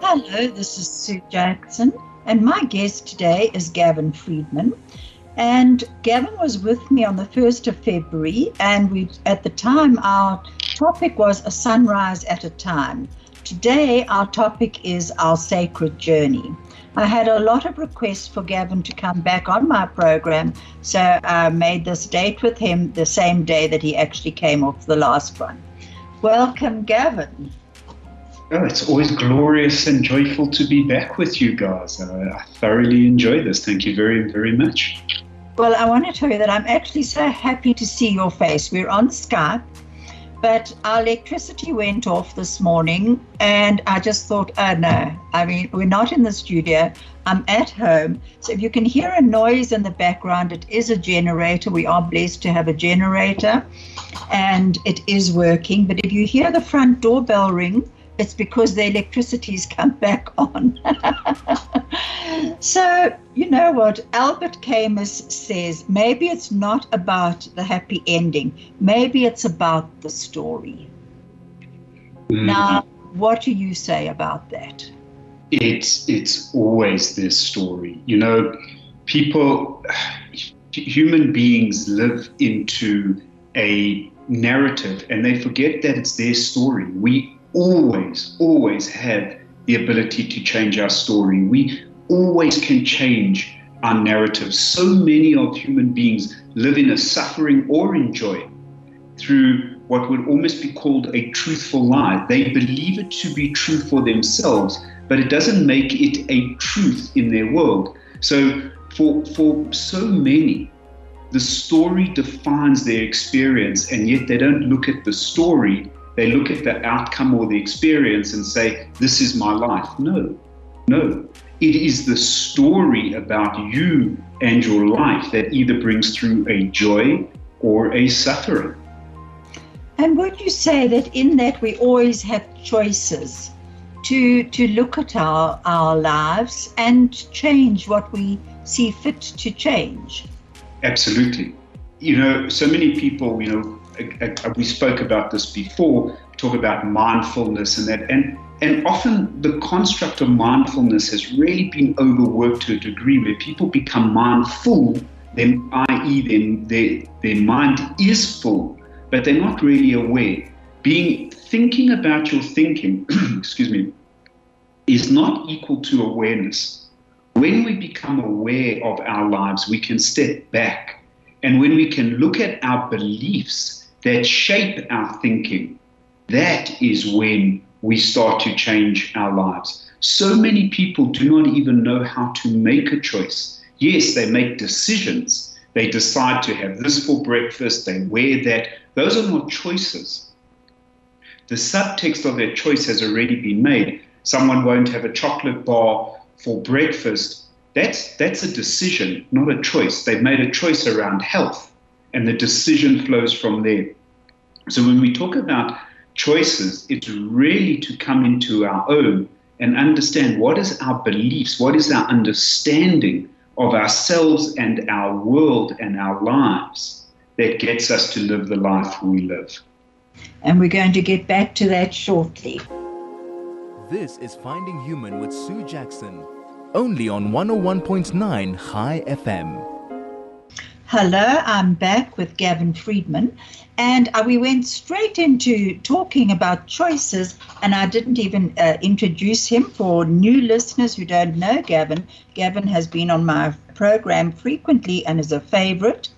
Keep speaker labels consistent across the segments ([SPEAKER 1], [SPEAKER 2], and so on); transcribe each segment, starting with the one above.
[SPEAKER 1] Hello, this is Sue Jackson, and my guest today is Gavin Friedman. And Gavin was with me on the 1st of February, and we at the time our topic was a sunrise at a time. Today our topic is our sacred journey. I had a lot of requests for Gavin to come back on my program, so I made this date with him the same day that he actually came off the last one. Welcome, Gavin.
[SPEAKER 2] Oh, it's always glorious and joyful to be back with you guys. Uh, I thoroughly enjoy this. Thank you very, very much.
[SPEAKER 1] Well, I want to tell you that I'm actually so happy to see your face. We're on Skype, but our electricity went off this morning, and I just thought, oh no, I mean, we're not in the studio. I'm at home. So if you can hear a noise in the background, it is a generator. We are blessed to have a generator, and it is working. But if you hear the front doorbell ring, it's because the electricity's come back on. so, you know what? Albert Camus says maybe it's not about the happy ending, maybe it's about the story. Mm. Now, what do you say about that?
[SPEAKER 2] It's, it's always this story. You know, people, human beings live into a narrative and they forget that it's their story. We always, always have the ability to change our story. We always can change our narrative. So many of human beings live in a suffering or in joy through what would almost be called a truthful lie. They believe it to be true for themselves, but it doesn't make it a truth in their world. So for for so many, the story defines their experience, and yet they don't look at the story they look at the outcome or the experience and say, This is my life. No, no. It is the story about you and your life that either brings through a joy or a suffering.
[SPEAKER 1] And would you say that in that we always have choices to, to look at our, our lives and change what we see fit to change?
[SPEAKER 2] Absolutely. You know, so many people, you know, we spoke about this before, talk about mindfulness and that. And, and often the construct of mindfulness has really been overworked to a degree where people become mindful, then, i.e., then their, their mind is full, but they're not really aware. Being thinking about your thinking, excuse me, is not equal to awareness. When we become aware of our lives, we can step back. And when we can look at our beliefs that shape our thinking, that is when we start to change our lives. So many people do not even know how to make a choice. Yes, they make decisions. They decide to have this for breakfast, they wear that. Those are not choices. The subtext of their choice has already been made. Someone won't have a chocolate bar for breakfast. That's, that's a decision, not a choice. They've made a choice around health and the decision flows from there. So when we talk about choices, it's really to come into our own and understand what is our beliefs, what is our understanding of ourselves and our world and our lives that gets us to live the life we live.
[SPEAKER 1] And we're going to get back to that shortly.
[SPEAKER 3] This is Finding Human with Sue Jackson, only on 101.9 High FM.
[SPEAKER 1] Hello, I'm back with Gavin Friedman, and uh, we went straight into talking about choices. And I didn't even uh, introduce him for new listeners who don't know Gavin. Gavin has been on my program frequently and is a favorite.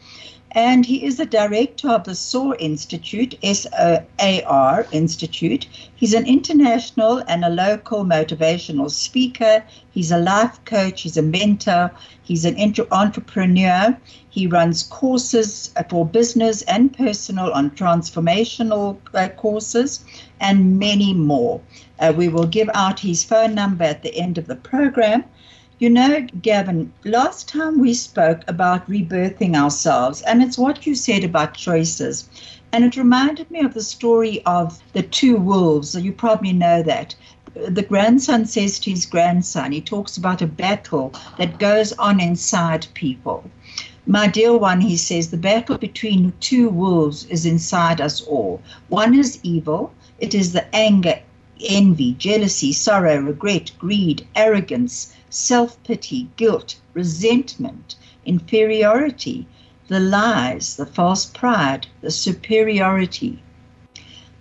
[SPEAKER 1] And he is the director of the SOAR Institute, S O A R Institute. He's an international and a local motivational speaker. He's a life coach, he's a mentor, he's an entrepreneur. He runs courses for business and personal on transformational uh, courses and many more. Uh, we will give out his phone number at the end of the program. You know, Gavin, last time we spoke about rebirthing ourselves, and it's what you said about choices. And it reminded me of the story of the two wolves. You probably know that. The grandson says to his grandson, he talks about a battle that goes on inside people. My dear one, he says, the battle between two wolves is inside us all. One is evil, it is the anger, envy, jealousy, sorrow, regret, greed, arrogance self pity, guilt, resentment, inferiority, the lies, the false pride, the superiority.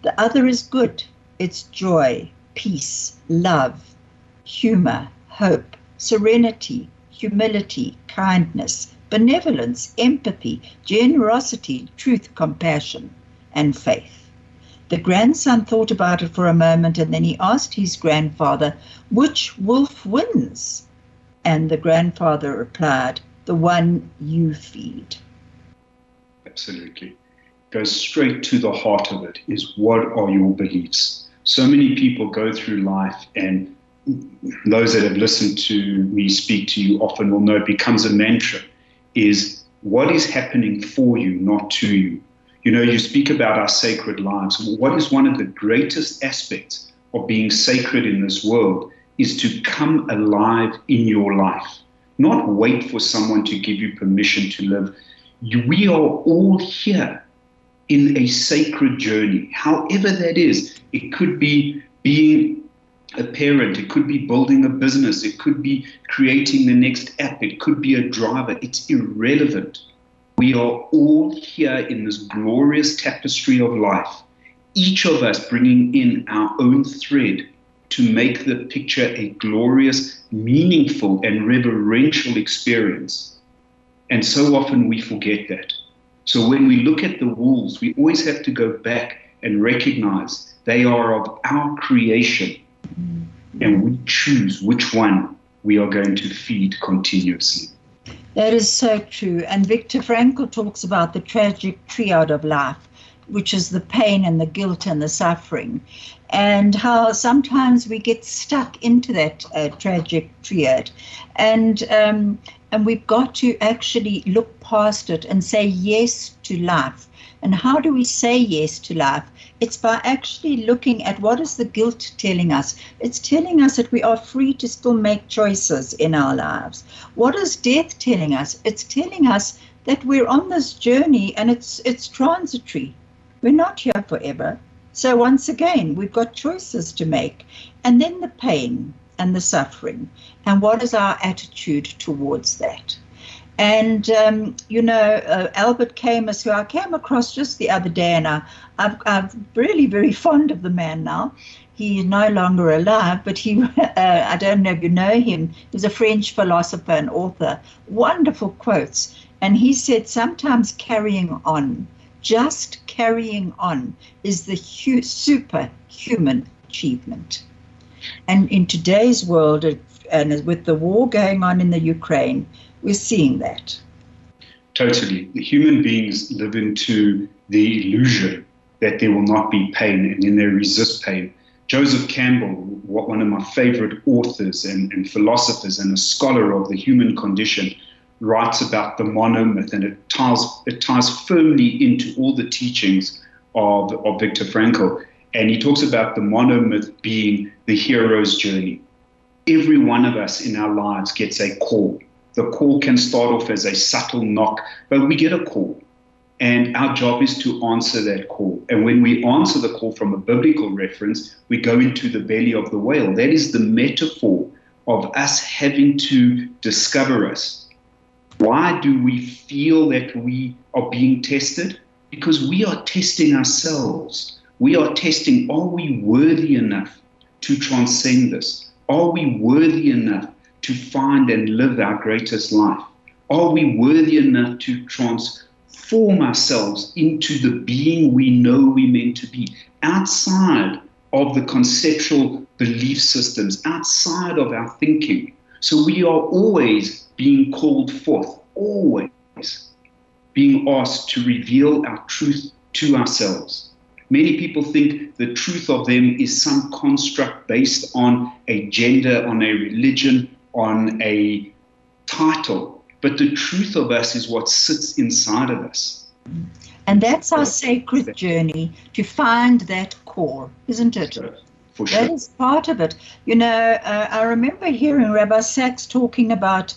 [SPEAKER 1] The other is good, it's joy, peace, love, humor, hope, serenity, humility, kindness, benevolence, empathy, generosity, truth, compassion, and faith. The grandson thought about it for a moment and then he asked his grandfather, Which wolf wins? And the grandfather replied, The one you feed.
[SPEAKER 2] Absolutely. Goes straight to the heart of it is what are your beliefs? So many people go through life, and those that have listened to me speak to you often will know it becomes a mantra is what is happening for you, not to you. You know, you speak about our sacred lives. What is one of the greatest aspects of being sacred in this world is to come alive in your life, not wait for someone to give you permission to live. We are all here in a sacred journey, however that is. It could be being a parent, it could be building a business, it could be creating the next app, it could be a driver. It's irrelevant. We are all here in this glorious tapestry of life, each of us bringing in our own thread to make the picture a glorious, meaningful, and reverential experience. And so often we forget that. So when we look at the walls, we always have to go back and recognize they are of our creation. And we choose which one we are going to feed continuously.
[SPEAKER 1] That is so true. And Viktor Frankl talks about the tragic triad of life, which is the pain and the guilt and the suffering and how sometimes we get stuck into that uh, tragic triad, and um, and we've got to actually look past it and say yes to life. And how do we say yes to life? It's by actually looking at what is the guilt telling us. It's telling us that we are free to still make choices in our lives. What is death telling us? It's telling us that we're on this journey and it's it's transitory. We're not here forever. So once again, we've got choices to make. And then the pain and the suffering. And what is our attitude towards that? And, um, you know, uh, Albert Camus, who I came across just the other day, and I, I've, I'm really very fond of the man now. He is no longer alive, but he, uh, I don't know if you know him, he's a French philosopher and author. Wonderful quotes. And he said, sometimes carrying on just carrying on is the hu- superhuman achievement. And in today's world, and with the war going on in the Ukraine, we're seeing that.
[SPEAKER 2] Totally. The human beings live into the illusion that there will not be pain, and then they resist pain. Joseph Campbell, one of my favorite authors and, and philosophers and a scholar of the human condition, writes about the monomyth, and it ties it ties firmly into all the teachings of, of Viktor Frankl. And he talks about the monomyth being the hero's journey. Every one of us in our lives gets a call. The call can start off as a subtle knock, but we get a call. And our job is to answer that call. And when we answer the call from a biblical reference, we go into the belly of the whale. That is the metaphor of us having to discover us, why do we feel that we are being tested? Because we are testing ourselves. We are testing are we worthy enough to transcend this? Are we worthy enough to find and live our greatest life? Are we worthy enough to transform ourselves into the being we know we're meant to be outside of the conceptual belief systems, outside of our thinking. So we are always being called forth, always being asked to reveal our truth to ourselves. Many people think the truth of them is some construct based on a gender, on a religion, on a title. But the truth of us is what sits inside of us.
[SPEAKER 1] And that's our sacred journey to find that core, isn't it?
[SPEAKER 2] For sure.
[SPEAKER 1] That is part of it. You know, uh, I remember hearing Rabbi Sacks talking about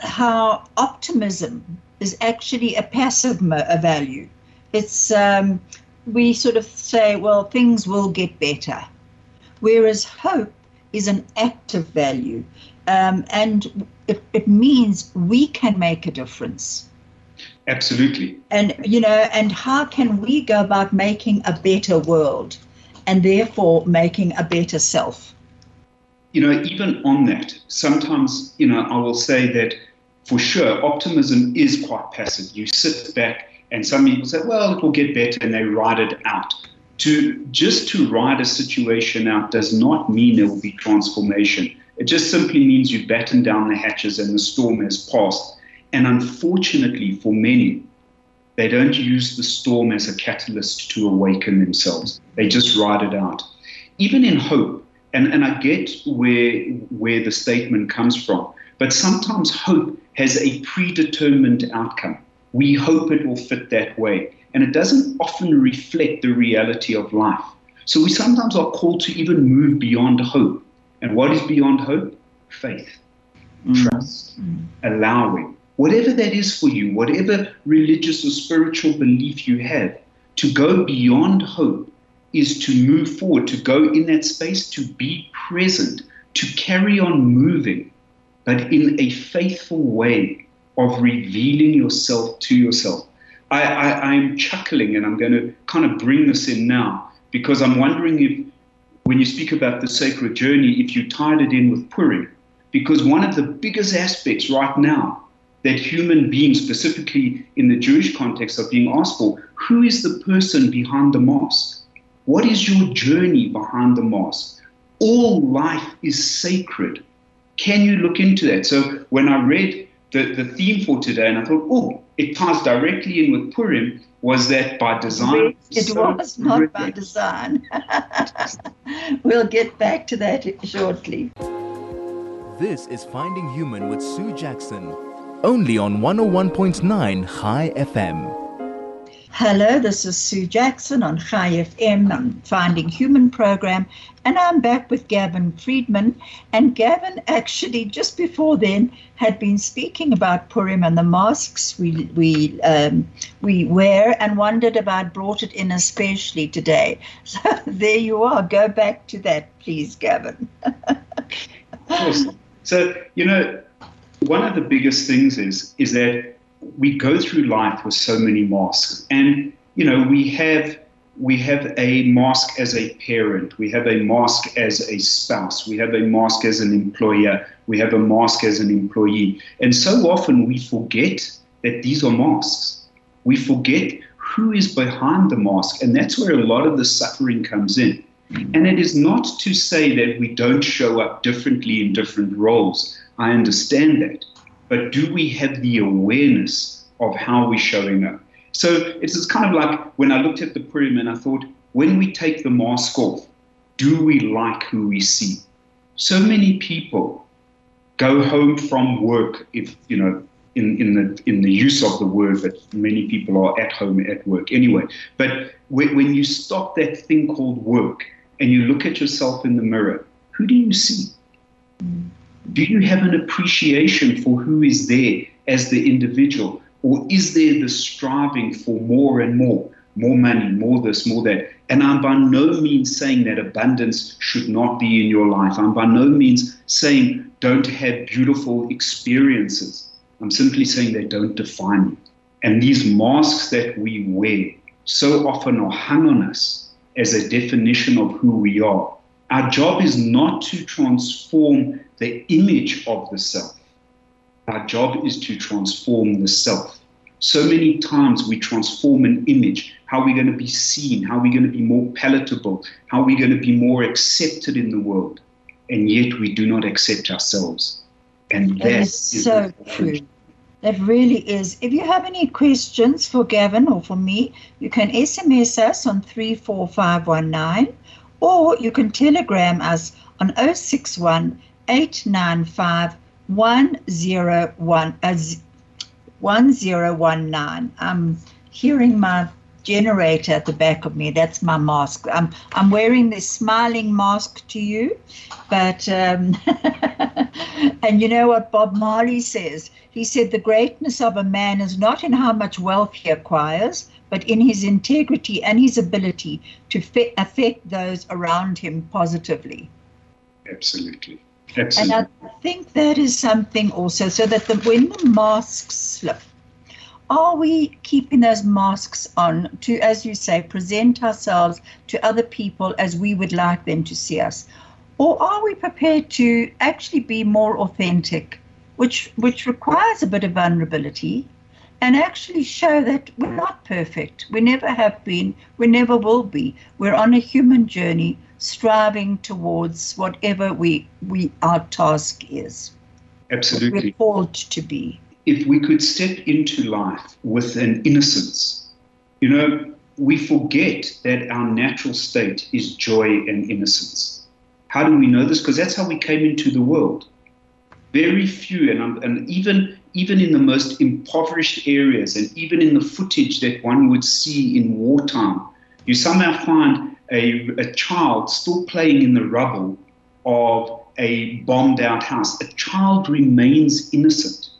[SPEAKER 1] how optimism is actually a passive mo- a value. It's um, we sort of say, well, things will get better, whereas hope is an active value, um, and it, it means we can make a difference.
[SPEAKER 2] Absolutely.
[SPEAKER 1] And you know, and how can we go about making a better world, and therefore making a better self?
[SPEAKER 2] You know, even on that, sometimes, you know, I will say that for sure, optimism is quite passive. You sit back and some people say, well, it will get better, and they ride it out. To just to ride a situation out does not mean there will be transformation. It just simply means you batten down the hatches and the storm has passed. And unfortunately, for many, they don't use the storm as a catalyst to awaken themselves. They just ride it out. Even in hope, and, and I get where where the statement comes from, but sometimes hope has a predetermined outcome. We hope it will fit that way. And it doesn't often reflect the reality of life. So we sometimes are called to even move beyond hope. And what is beyond hope? Faith,
[SPEAKER 1] Mm.
[SPEAKER 2] trust, allowing. Whatever that is for you, whatever religious or spiritual belief you have, to go beyond hope is to move forward, to go in that space, to be present, to carry on moving, but in a faithful way of revealing yourself to yourself. I, I, I'm chuckling and I'm going to kind of bring this in now because I'm wondering if, when you speak about the sacred journey, if you tied it in with Purim, because one of the biggest aspects right now that human beings, specifically in the Jewish context, are being asked for who is the person behind the mask? What is your journey behind the mask? All life is sacred. Can you look into that? So when I read the, the theme for today, and I thought, oh, it ties directly in with Purim, was that by design?
[SPEAKER 1] It
[SPEAKER 2] So
[SPEAKER 1] was not by design. we'll get back to that shortly.
[SPEAKER 3] This is Finding Human with Sue Jackson, only on 101.9 High FM.
[SPEAKER 1] Hello, this is Sue Jackson on High FM on Finding Human program, and I'm back with Gavin Friedman. And Gavin actually just before then had been speaking about Purim and the masks we we um, we wear, and wondered I'd brought it in especially today. So there you are. Go back to that, please, Gavin.
[SPEAKER 2] Of course. So, you know, one of the biggest things is is that we go through life with so many masks. And, you know, we have we have a mask as a parent, we have a mask as a spouse, we have a mask as an employer, we have a mask as an employee. And so often we forget that these are masks. We forget who is behind the mask, and that's where a lot of the suffering comes in. And it is not to say that we don't show up differently in different roles. I understand that. But do we have the awareness of how we're showing up? So it's kind of like when I looked at the Purim and I thought, when we take the mask off, do we like who we see? So many people go home from work, if you know, in, in the in the use of the word, but many people are at home at work anyway. But when, when you stop that thing called work and you look at yourself in the mirror, who do you see? Do you have an appreciation for who is there as the individual? Or is there the striving for more and more, more money, more this, more that? And I'm by no means saying that abundance should not be in your life. I'm by no means saying don't have beautiful experiences. I'm simply saying they don't define you. And these masks that we wear so often are hung on us as a definition of who we are. Our job is not to transform the image of the self. Our job is to transform the self. So many times we transform an image, how we're going to be seen, how we're going to be more palatable, how we're going to be more accepted in the world, and yet we do not accept ourselves. And
[SPEAKER 1] that, that is, is so true. That really is. If you have any questions for Gavin or for me, you can SMS us on 34519 or you can telegram us on 061 895 101, uh, 1019. I'm hearing my generator at the back of me. That's my mask. I'm I'm wearing this smiling mask to you, but um, and you know what Bob Marley says? He said the greatness of a man is not in how much wealth he acquires, but in his integrity and his ability to fe- affect those around him positively.
[SPEAKER 2] Absolutely.
[SPEAKER 1] Absolutely. And I think that is something also, so that the, when the masks slip, are we keeping those masks on to, as you say, present ourselves to other people as we would like them to see us? Or are we prepared to actually be more authentic, which, which requires a bit of vulnerability, and actually show that we're not perfect. We never have been, we never will be. We're on a human journey striving towards whatever we, we our task is.
[SPEAKER 2] Absolutely.
[SPEAKER 1] We're called to be
[SPEAKER 2] if we could step into life with an innocence, you know, we forget that our natural state is joy and innocence. How do we know this? Because that's how we came into the world. Very few, and, and even even in the most impoverished areas, and even in the footage that one would see in wartime, you somehow find a, a child still playing in the rubble of a bombed out house. A child remains innocent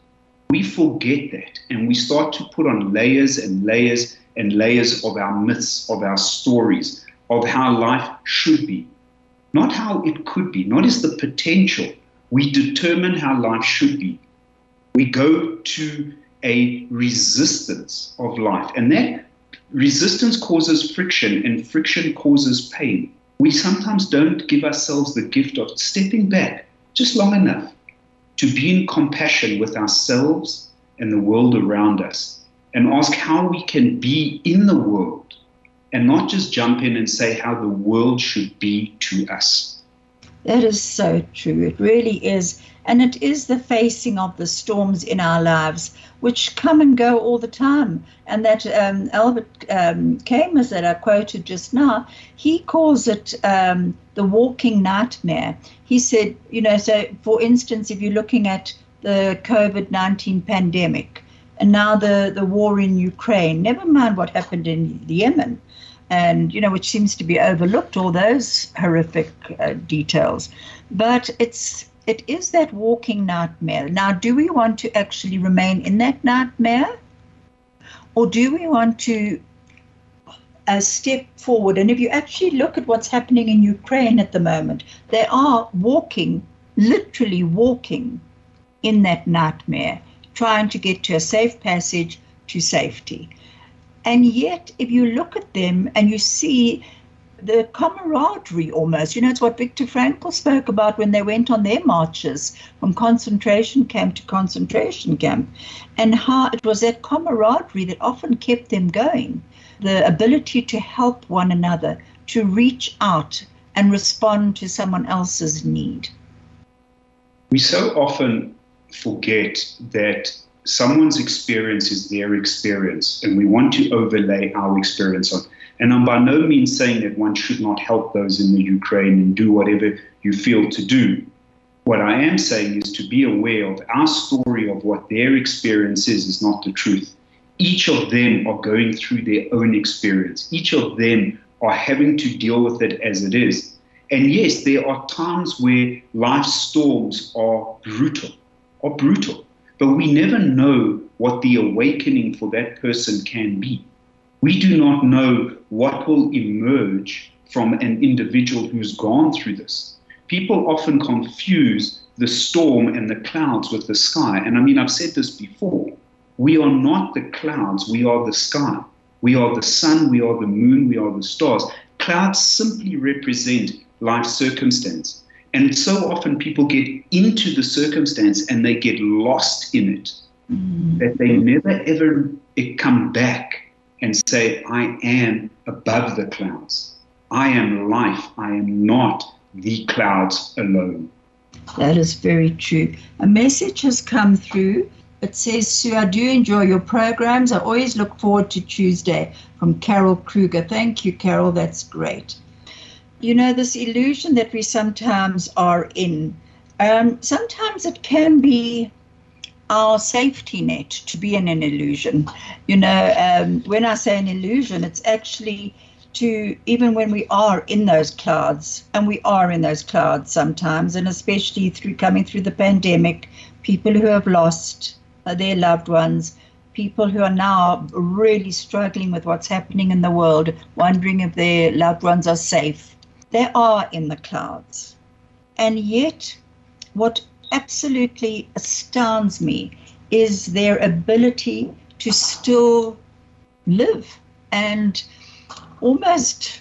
[SPEAKER 2] we forget that and we start to put on layers and layers and layers of our myths, of our stories, of how life should be. Not how it could be, not as the potential. We determine how life should be. We go to a resistance of life, and that resistance causes friction, and friction causes pain. We sometimes don't give ourselves the gift of stepping back just long enough to be in compassion with ourselves and the world around us and ask how we can be in the world and not just jump in and say how the world should be to us.
[SPEAKER 1] That is so true. It really is. And it is the facing of the storms in our lives, which come and go all the time. And that um, Albert um, Camus, that I quoted just now, he calls it um, the walking nightmare. He said, you know, so for instance, if you're looking at the COVID 19 pandemic and now the, the war in Ukraine, never mind what happened in Yemen and you know which seems to be overlooked all those horrific uh, details but it's it is that walking nightmare. Now, do we want to actually remain in that nightmare? Or do we want to uh, step forward? And if you actually look at what's happening in Ukraine at the moment, they are walking, literally walking in that nightmare, trying to get to a safe passage to safety. And yet, if you look at them and you see the camaraderie almost. You know, it's what Viktor Frankl spoke about when they went on their marches from concentration camp to concentration camp, and how it was that camaraderie that often kept them going. The ability to help one another, to reach out and respond to someone else's need.
[SPEAKER 2] We so often forget that someone's experience is their experience, and we want to overlay our experience on and I'm by no means saying that one should not help those in the Ukraine and do whatever you feel to do. What I am saying is to be aware of our story of what their experience is, is not the truth. Each of them are going through their own experience. Each of them are having to deal with it as it is. And yes, there are times where life's storms are brutal, are brutal. But we never know what the awakening for that person can be. We do not know what will emerge from an individual who's gone through this. People often confuse the storm and the clouds with the sky. And I mean, I've said this before. We are not the clouds, we are the sky. We are the sun, we are the moon, we are the stars. Clouds simply represent life circumstance. And so often people get into the circumstance and they get lost in it, mm. that they never ever come back and say, I am above the clouds. I am life. I am not the clouds alone.
[SPEAKER 1] That is very true. A message has come through. It says, Sue, I do enjoy your programs. I always look forward to Tuesday from Carol Kruger. Thank you, Carol. That's great. You know, this illusion that we sometimes are in, um, sometimes it can be our safety net to be in an illusion. You know, um, when I say an illusion, it's actually to even when we are in those clouds, and we are in those clouds sometimes, and especially through coming through the pandemic, people who have lost their loved ones, people who are now really struggling with what's happening in the world, wondering if their loved ones are safe. They are in the clouds. And yet, what absolutely astounds me is their ability to still live and almost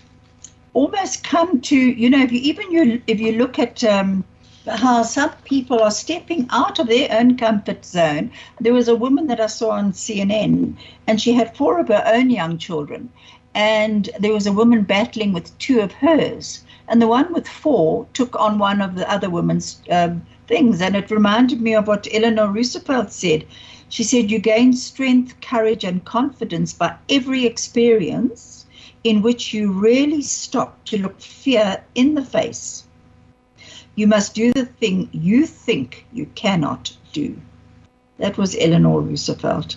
[SPEAKER 1] almost come to you know if you even you if you look at um, how some people are stepping out of their own comfort zone. There was a woman that I saw on CNN, and she had four of her own young children, and there was a woman battling with two of hers, and the one with four took on one of the other woman's um, things, and it reminded me of what Eleanor Roosevelt said. She said, "You gain strength, courage, and confidence by every experience." in which you really stop to look fear in the face. You must do the thing you think you cannot do. That was Eleanor Roosevelt.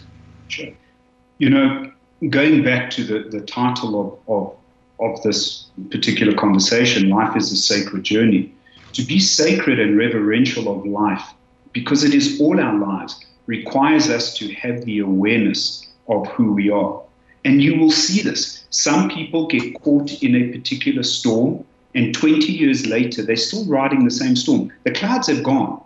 [SPEAKER 2] You know, going back to the, the title of, of, of this particular conversation, Life is a Sacred Journey, to be sacred and reverential of life, because it is all our lives, requires us to have the awareness of who we are. And you will see this. Some people get caught in a particular storm, and 20 years later, they're still riding the same storm. The clouds have gone,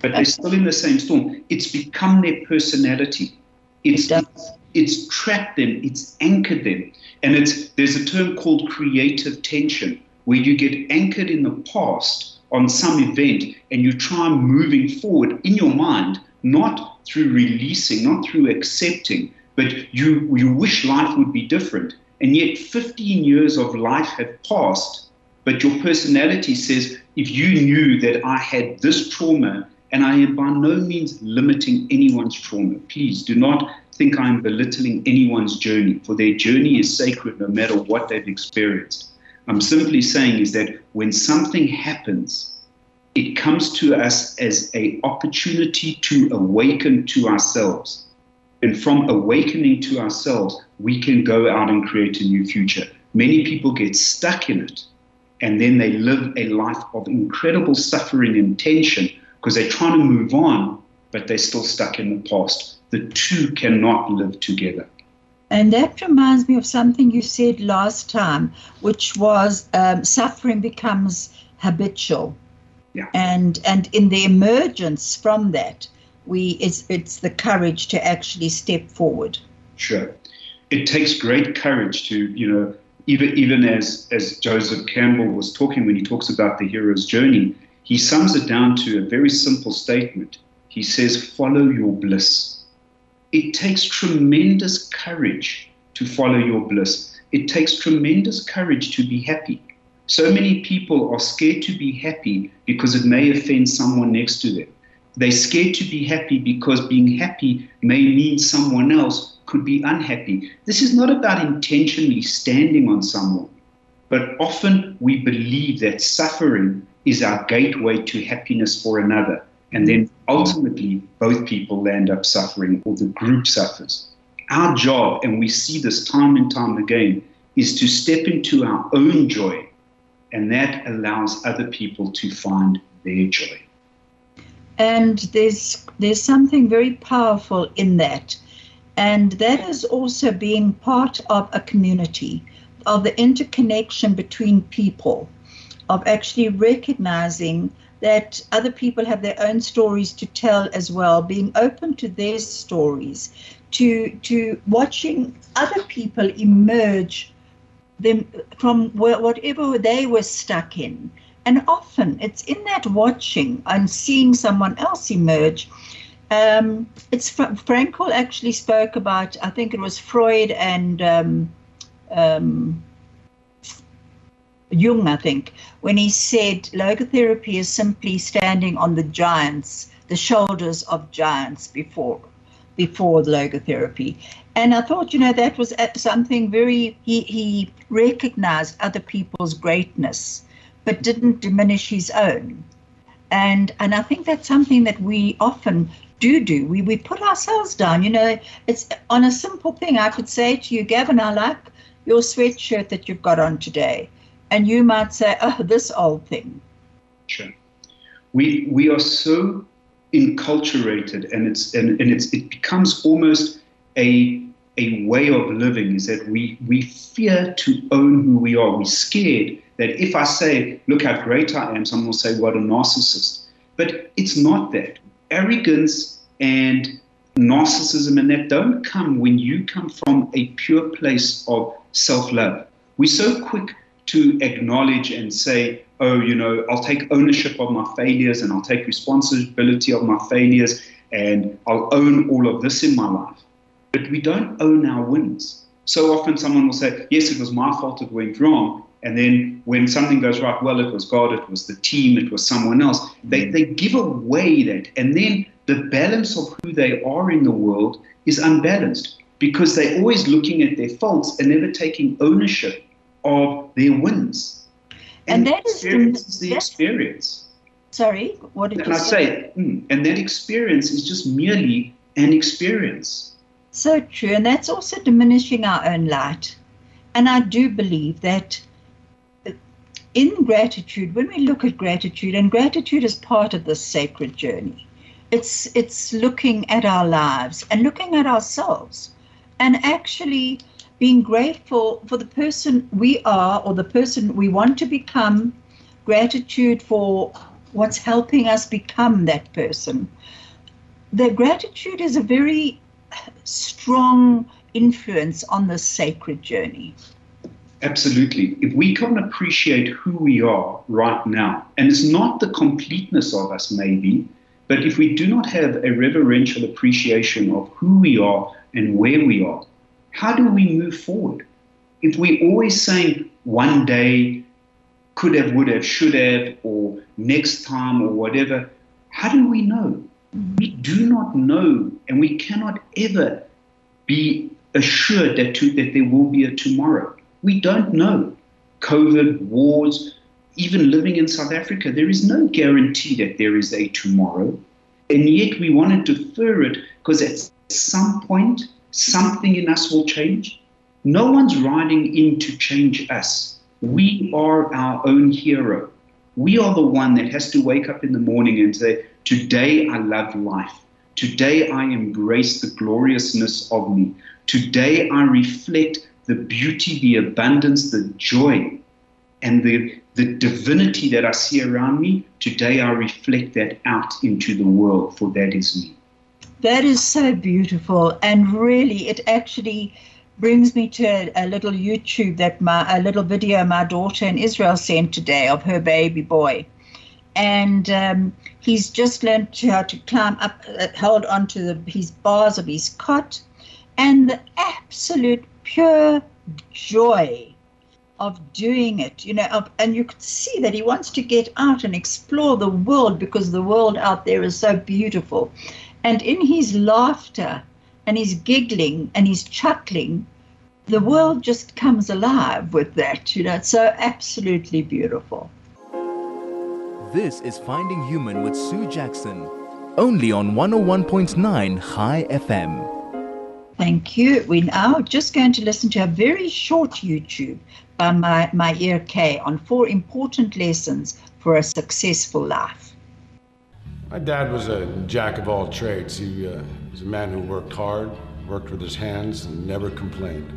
[SPEAKER 2] but they're still in the same storm. It's become their personality. It's, it's, it's trapped them, it's anchored them. And it's, there's a term called creative tension, where you get anchored in the past on some event and you try moving forward in your mind, not through releasing, not through accepting, but you, you wish life would be different. And yet, 15 years of life have passed, but your personality says, if you knew that I had this trauma, and I am by no means limiting anyone's trauma, please do not think I'm belittling anyone's journey, for their journey is sacred no matter what they've experienced. I'm simply saying is that when something happens, it comes to us as an opportunity to awaken to ourselves. And from awakening to ourselves, we can go out and create a new future. Many people get stuck in it and then they live a life of incredible suffering and tension because they're trying to move on, but they're still stuck in the past. The two cannot live together.
[SPEAKER 1] And that reminds me of something you said last time, which was um, suffering becomes habitual.
[SPEAKER 2] Yeah.
[SPEAKER 1] And and in the emergence from that, we it's it's the courage to actually step forward.
[SPEAKER 2] Sure, it takes great courage to you know even even as as Joseph Campbell was talking when he talks about the hero's journey, he sums it down to a very simple statement. He says, "Follow your bliss." It takes tremendous courage to follow your bliss. It takes tremendous courage to be happy. So many people are scared to be happy because it may offend someone next to them. They're scared to be happy because being happy may mean someone else could be unhappy. This is not about intentionally standing on someone, but often we believe that suffering is our gateway to happiness for another. And then ultimately, both people land up suffering or the group suffers. Our job, and we see this time and time again, is to step into our own joy, and that allows other people to find their joy
[SPEAKER 1] and there's there's something very powerful in that and that is also being part of a community of the interconnection between people of actually recognizing that other people have their own stories to tell as well being open to their stories to to watching other people emerge them from whatever they were stuck in and often it's in that watching and seeing someone else emerge Um, it's Frankl actually spoke about. I think it was Freud and um, um, Jung. I think when he said logotherapy is simply standing on the giants, the shoulders of giants before before logotherapy. And I thought, you know, that was something very. He he recognized other people's greatness, but didn't diminish his own. And and I think that's something that we often do do. We, we put ourselves down. You know, it's on a simple thing. I could say to you, Gavin, I like your sweatshirt that you've got on today. And you might say, oh, this old thing.
[SPEAKER 2] Sure. We, we are so enculturated and it's and, and it's it becomes almost a a way of living is that we we fear to own who we are. We're scared that if I say, look how great I am, someone will say, what a narcissist. But it's not that arrogance and narcissism and that don't come when you come from a pure place of self love. We're so quick to acknowledge and say, oh, you know, I'll take ownership of my failures and I'll take responsibility of my failures and I'll own all of this in my life. But we don't own our wins. So often someone will say, yes, it was my fault, it went wrong. And then when something goes right, well, it was God, it was the team, it was someone else. They, mm. they give away that. And then the balance of who they are in the world is unbalanced because they're always looking at their faults and never taking ownership of their wins.
[SPEAKER 1] And, and that is
[SPEAKER 2] experience is the experience.
[SPEAKER 1] Sorry, what did
[SPEAKER 2] and
[SPEAKER 1] you
[SPEAKER 2] I say? Mm, and that experience is just merely an experience.
[SPEAKER 1] So true, and that's also diminishing our own light. And I do believe that in gratitude, when we look at gratitude, and gratitude is part of this sacred journey, it's it's looking at our lives and looking at ourselves, and actually being grateful for the person we are or the person we want to become. Gratitude for what's helping us become that person. The gratitude is a very strong influence on this sacred journey.
[SPEAKER 2] Absolutely. If we can't appreciate who we are right now, and it's not the completeness of us, maybe, but if we do not have a reverential appreciation of who we are and where we are, how do we move forward? If we're always saying one day, could have, would have, should have, or next time, or whatever, how do we know? We do not know, and we cannot ever be assured that, to, that there will be a tomorrow. We don't know. COVID, wars, even living in South Africa, there is no guarantee that there is a tomorrow. And yet we want to defer it because at some point, something in us will change. No one's riding in to change us. We are our own hero. We are the one that has to wake up in the morning and say, Today I love life. Today I embrace the gloriousness of me. Today I reflect the beauty, the abundance, the joy, and the, the divinity that I see around me, today I reflect that out into the world, for that is me.
[SPEAKER 1] That is so beautiful. And really, it actually brings me to a, a, little YouTube that my a little video my daughter in Israel sent today of her baby boy, and um, he's just learned how to climb up, uh, hold onto the his bars of his cot, and the absolute pure joy of doing it, you know, of, and you could see that he wants to get out and explore the world because the world out there is so beautiful. And in his laughter and his giggling and his chuckling, the world just comes alive with that, you know, it's so absolutely beautiful.
[SPEAKER 3] This is Finding Human with Sue Jackson, only on 101.9 High FM.
[SPEAKER 1] Thank you. We're now just going to listen to a very short YouTube by my, my ear K on four important lessons for a successful life.
[SPEAKER 4] My dad was a jack of all trades. He uh, was a man who worked hard, worked with his hands, and never complained.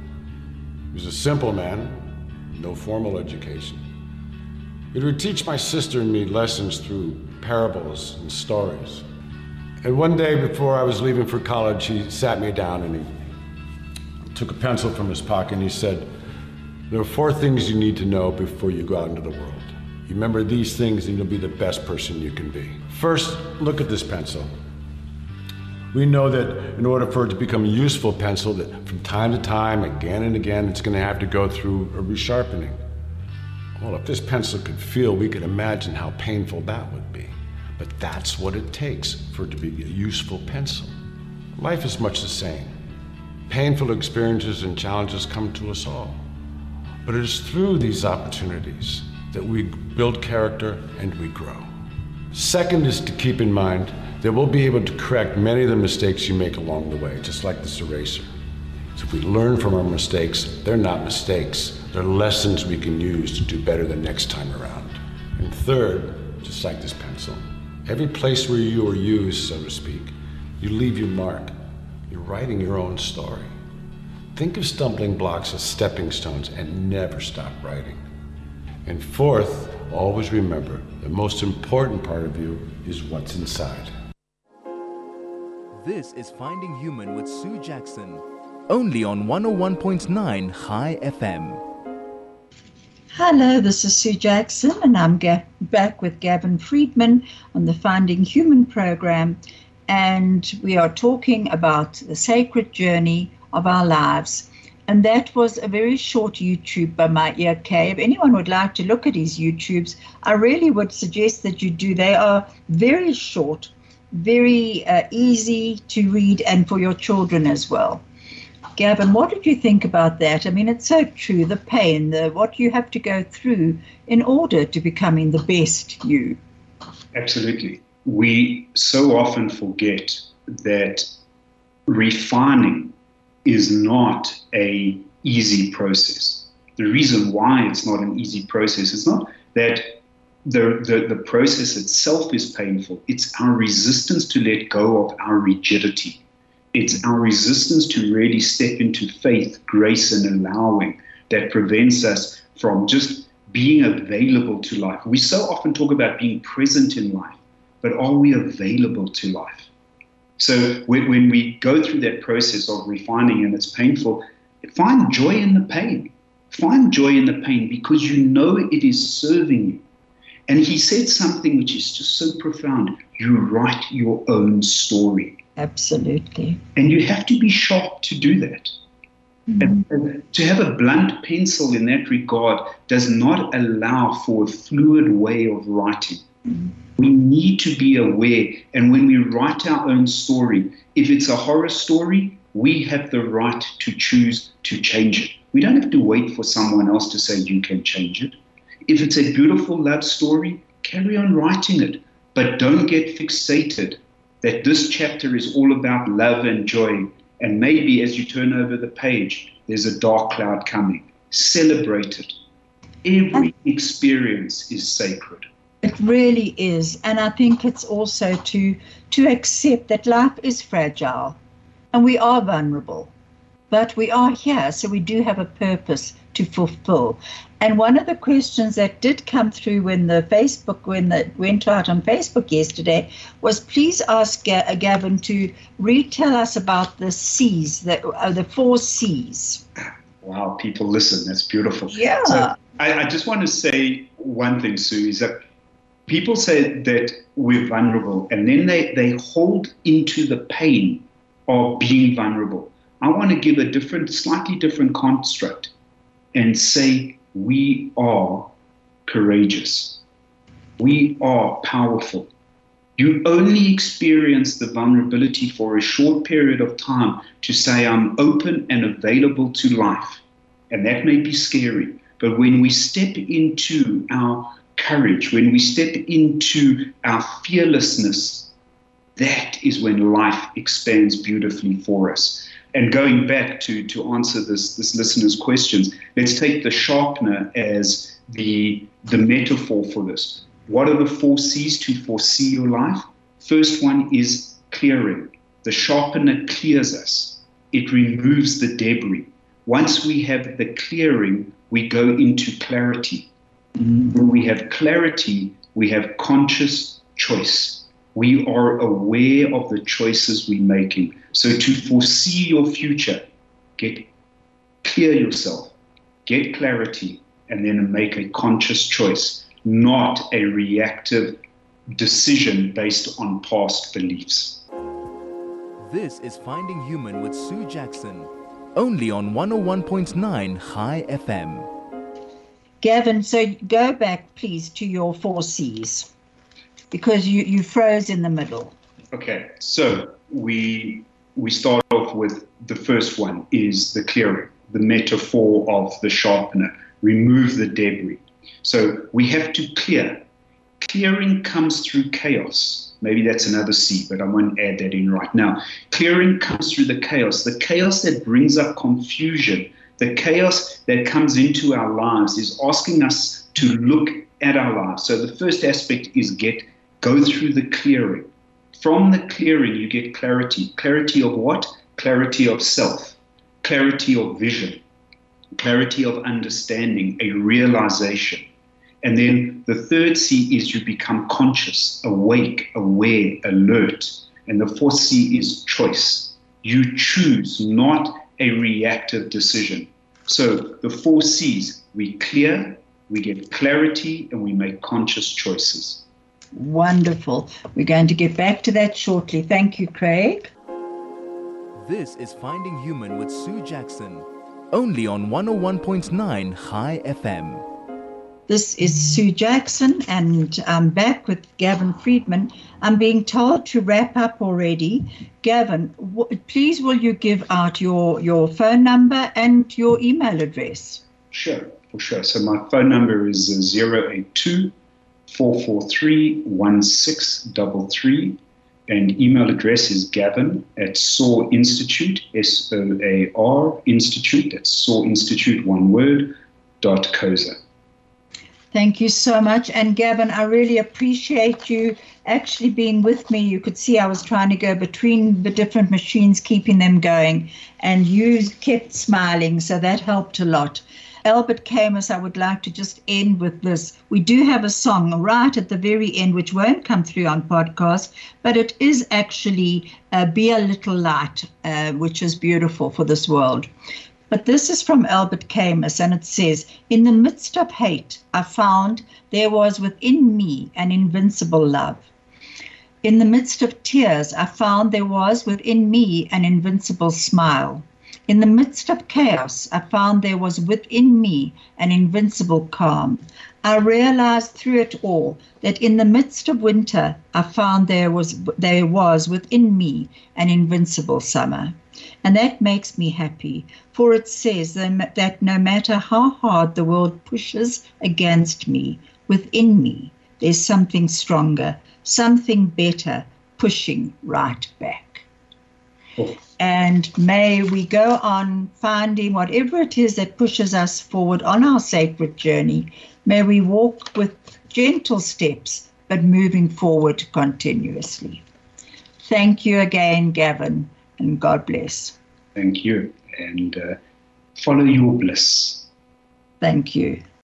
[SPEAKER 4] He was a simple man, no formal education. He would teach my sister and me lessons through parables and stories. And one day before I was leaving for college, he sat me down and he took a pencil from his pocket and he said, There are four things you need to know before you go out into the world. You remember these things and you'll be the best person you can be. First, look at this pencil. We know that in order for it to become a useful pencil, that from time to time, again and again, it's going to have to go through a resharpening. Well, if this pencil could feel, we could imagine how painful that would be. But that's what it takes for it to be a useful pencil. Life is much the same. Painful experiences and challenges come to us all. But it is through these opportunities that we build character and we grow. Second is to keep in mind that we'll be able to correct many of the mistakes you make along the way, just like this eraser. So if we learn from our mistakes, they're not mistakes. They're lessons we can use to do better the next time around. And third, just like this pencil, every place where you are used, so to speak, you leave your mark. You're writing your own story. Think of stumbling blocks as stepping stones and never stop writing. And fourth, always remember the most important part of you is what's inside.
[SPEAKER 3] This is Finding Human with Sue Jackson, only on 101.9 Chai FM.
[SPEAKER 1] Hello, this is Sue Jackson, and I'm ga- back with Gavin Friedman on the Finding Human program. And we are talking about the sacred journey of our lives and that was a very short YouTube by my ear K. If anyone would like to look at his YouTubes, I really would suggest that you do. They are very short, very uh, easy to read, and for your children as well. Gavin, what did you think about that? I mean, it's so true the pain, the what you have to go through in order to becoming the best you.
[SPEAKER 2] Absolutely. We so often forget that refining is not a easy process. The reason why it's not an easy process is not that the, the, the process itself is painful. It's our resistance to let go of our rigidity. It's our resistance to really step into faith, grace, and allowing that prevents us from just being available to life. We so often talk about being present in life, but are we available to life? So when, when we go through that process of refining and it's painful, find joy in the pain. Find joy in the pain because you know it is serving you. And he said something which is just so profound. You write your own story.
[SPEAKER 1] Absolutely.
[SPEAKER 2] And you have to be sharp to do that. Mm-hmm. And to have a blunt pencil in that regard does not allow for a fluid way of writing. Mm-hmm. We need to be aware. And when we write our own story, if it's a horror story, we have the right to choose to change it. We don't have to wait for someone else to say you can change it. If it's a beautiful love story, carry on writing it. But don't get fixated that this chapter is all about love and joy. And maybe as you turn over the page, there's a dark cloud coming. Celebrate it. Every experience is sacred.
[SPEAKER 1] It really is. And I think it's also to to accept that life is fragile and we are vulnerable. But we are here, so we do have a purpose to fulfill. And one of the questions that did come through when the Facebook, when that went out on Facebook yesterday, was please ask Gavin to retell us about the C's, that uh, the four C's.
[SPEAKER 2] Wow, people listen. That's beautiful.
[SPEAKER 1] Yeah.
[SPEAKER 2] So I, I just want to say one thing, Sue, is that people say that we're vulnerable and then they, they hold into the pain of being vulnerable. I want to give a different, slightly different construct and say we are courageous. We are powerful. You only experience the vulnerability for a short period of time to say, I'm open and available to life. And that may be scary. But when we step into our courage, when we step into our fearlessness, that is when life expands beautifully for us. And going back to, to answer this, this listener's questions, let's take the sharpener as the, the metaphor for this. What are the four C's to foresee your life? First one is clearing. The sharpener clears us, it removes the debris. Once we have the clearing, we go into clarity. When we have clarity, we have conscious choice. We are aware of the choices we're making. So, to foresee your future, get clear yourself, get clarity, and then make a conscious choice, not a reactive decision based on past beliefs.
[SPEAKER 3] This is Finding Human with Sue Jackson, only on 101.9 Chai FM.
[SPEAKER 1] Gavin, so go back, please, to your four C's because you, you froze in the middle.
[SPEAKER 2] Okay, so we we start off with the first one is the clearing, the metaphor of the sharpener. Remove the debris. So we have to clear. Clearing comes through chaos. Maybe that's another C, but I won't add that in right now. Clearing comes through the chaos, the chaos that brings up confusion, the chaos that comes into our lives is asking us to look at our lives. So the first aspect is get go through the clearing. From the clearing, you get clarity. Clarity of what? Clarity of self, clarity of vision, clarity of understanding, a realization. And then the third C is you become conscious, awake, aware, alert. And the fourth C is choice. You choose, not a reactive decision. So the four C's we clear, we get clarity, and we make conscious choices.
[SPEAKER 1] Wonderful. We're going to get back to that shortly. Thank you, Craig.
[SPEAKER 3] This is Finding Human with Sue Jackson, only on 101.9 Chai FM.
[SPEAKER 1] This is Sue Jackson, and I'm back with Gavin Friedman. I'm being told to wrap up already. Gavin, w- please will you give out your, your phone number and your email address?
[SPEAKER 2] Sure, for sure. So my phone number is 082 443 1633 and email address is gavin at SOAR Institute, S O A R Institute, that's SOAR Institute, one word, dot COZA.
[SPEAKER 1] Thank you so much. And Gavin, I really appreciate you actually being with me. You could see I was trying to go between the different machines, keeping them going, and you kept smiling, so that helped a lot. Albert Camus, I would like to just end with this. We do have a song right at the very end, which won't come through on podcast, but it is actually uh, Be a Little Light, uh, which is beautiful for this world. But this is from Albert Camus, and it says, In the midst of hate, I found there was within me an invincible love. In the midst of tears, I found there was within me an invincible smile. In the midst of chaos, I found there was within me an invincible calm. I realized through it all that in the midst of winter, I found there was there was within me an invincible summer. And that makes me happy, for it says that no matter how hard the world pushes against me, within me there's something stronger, something better pushing right back. And may we go on finding whatever it is that pushes us forward on our sacred journey. May we walk with gentle steps, but moving forward continuously. Thank you again, Gavin, and God bless.
[SPEAKER 2] Thank you. And uh, follow your bliss.
[SPEAKER 1] Thank you.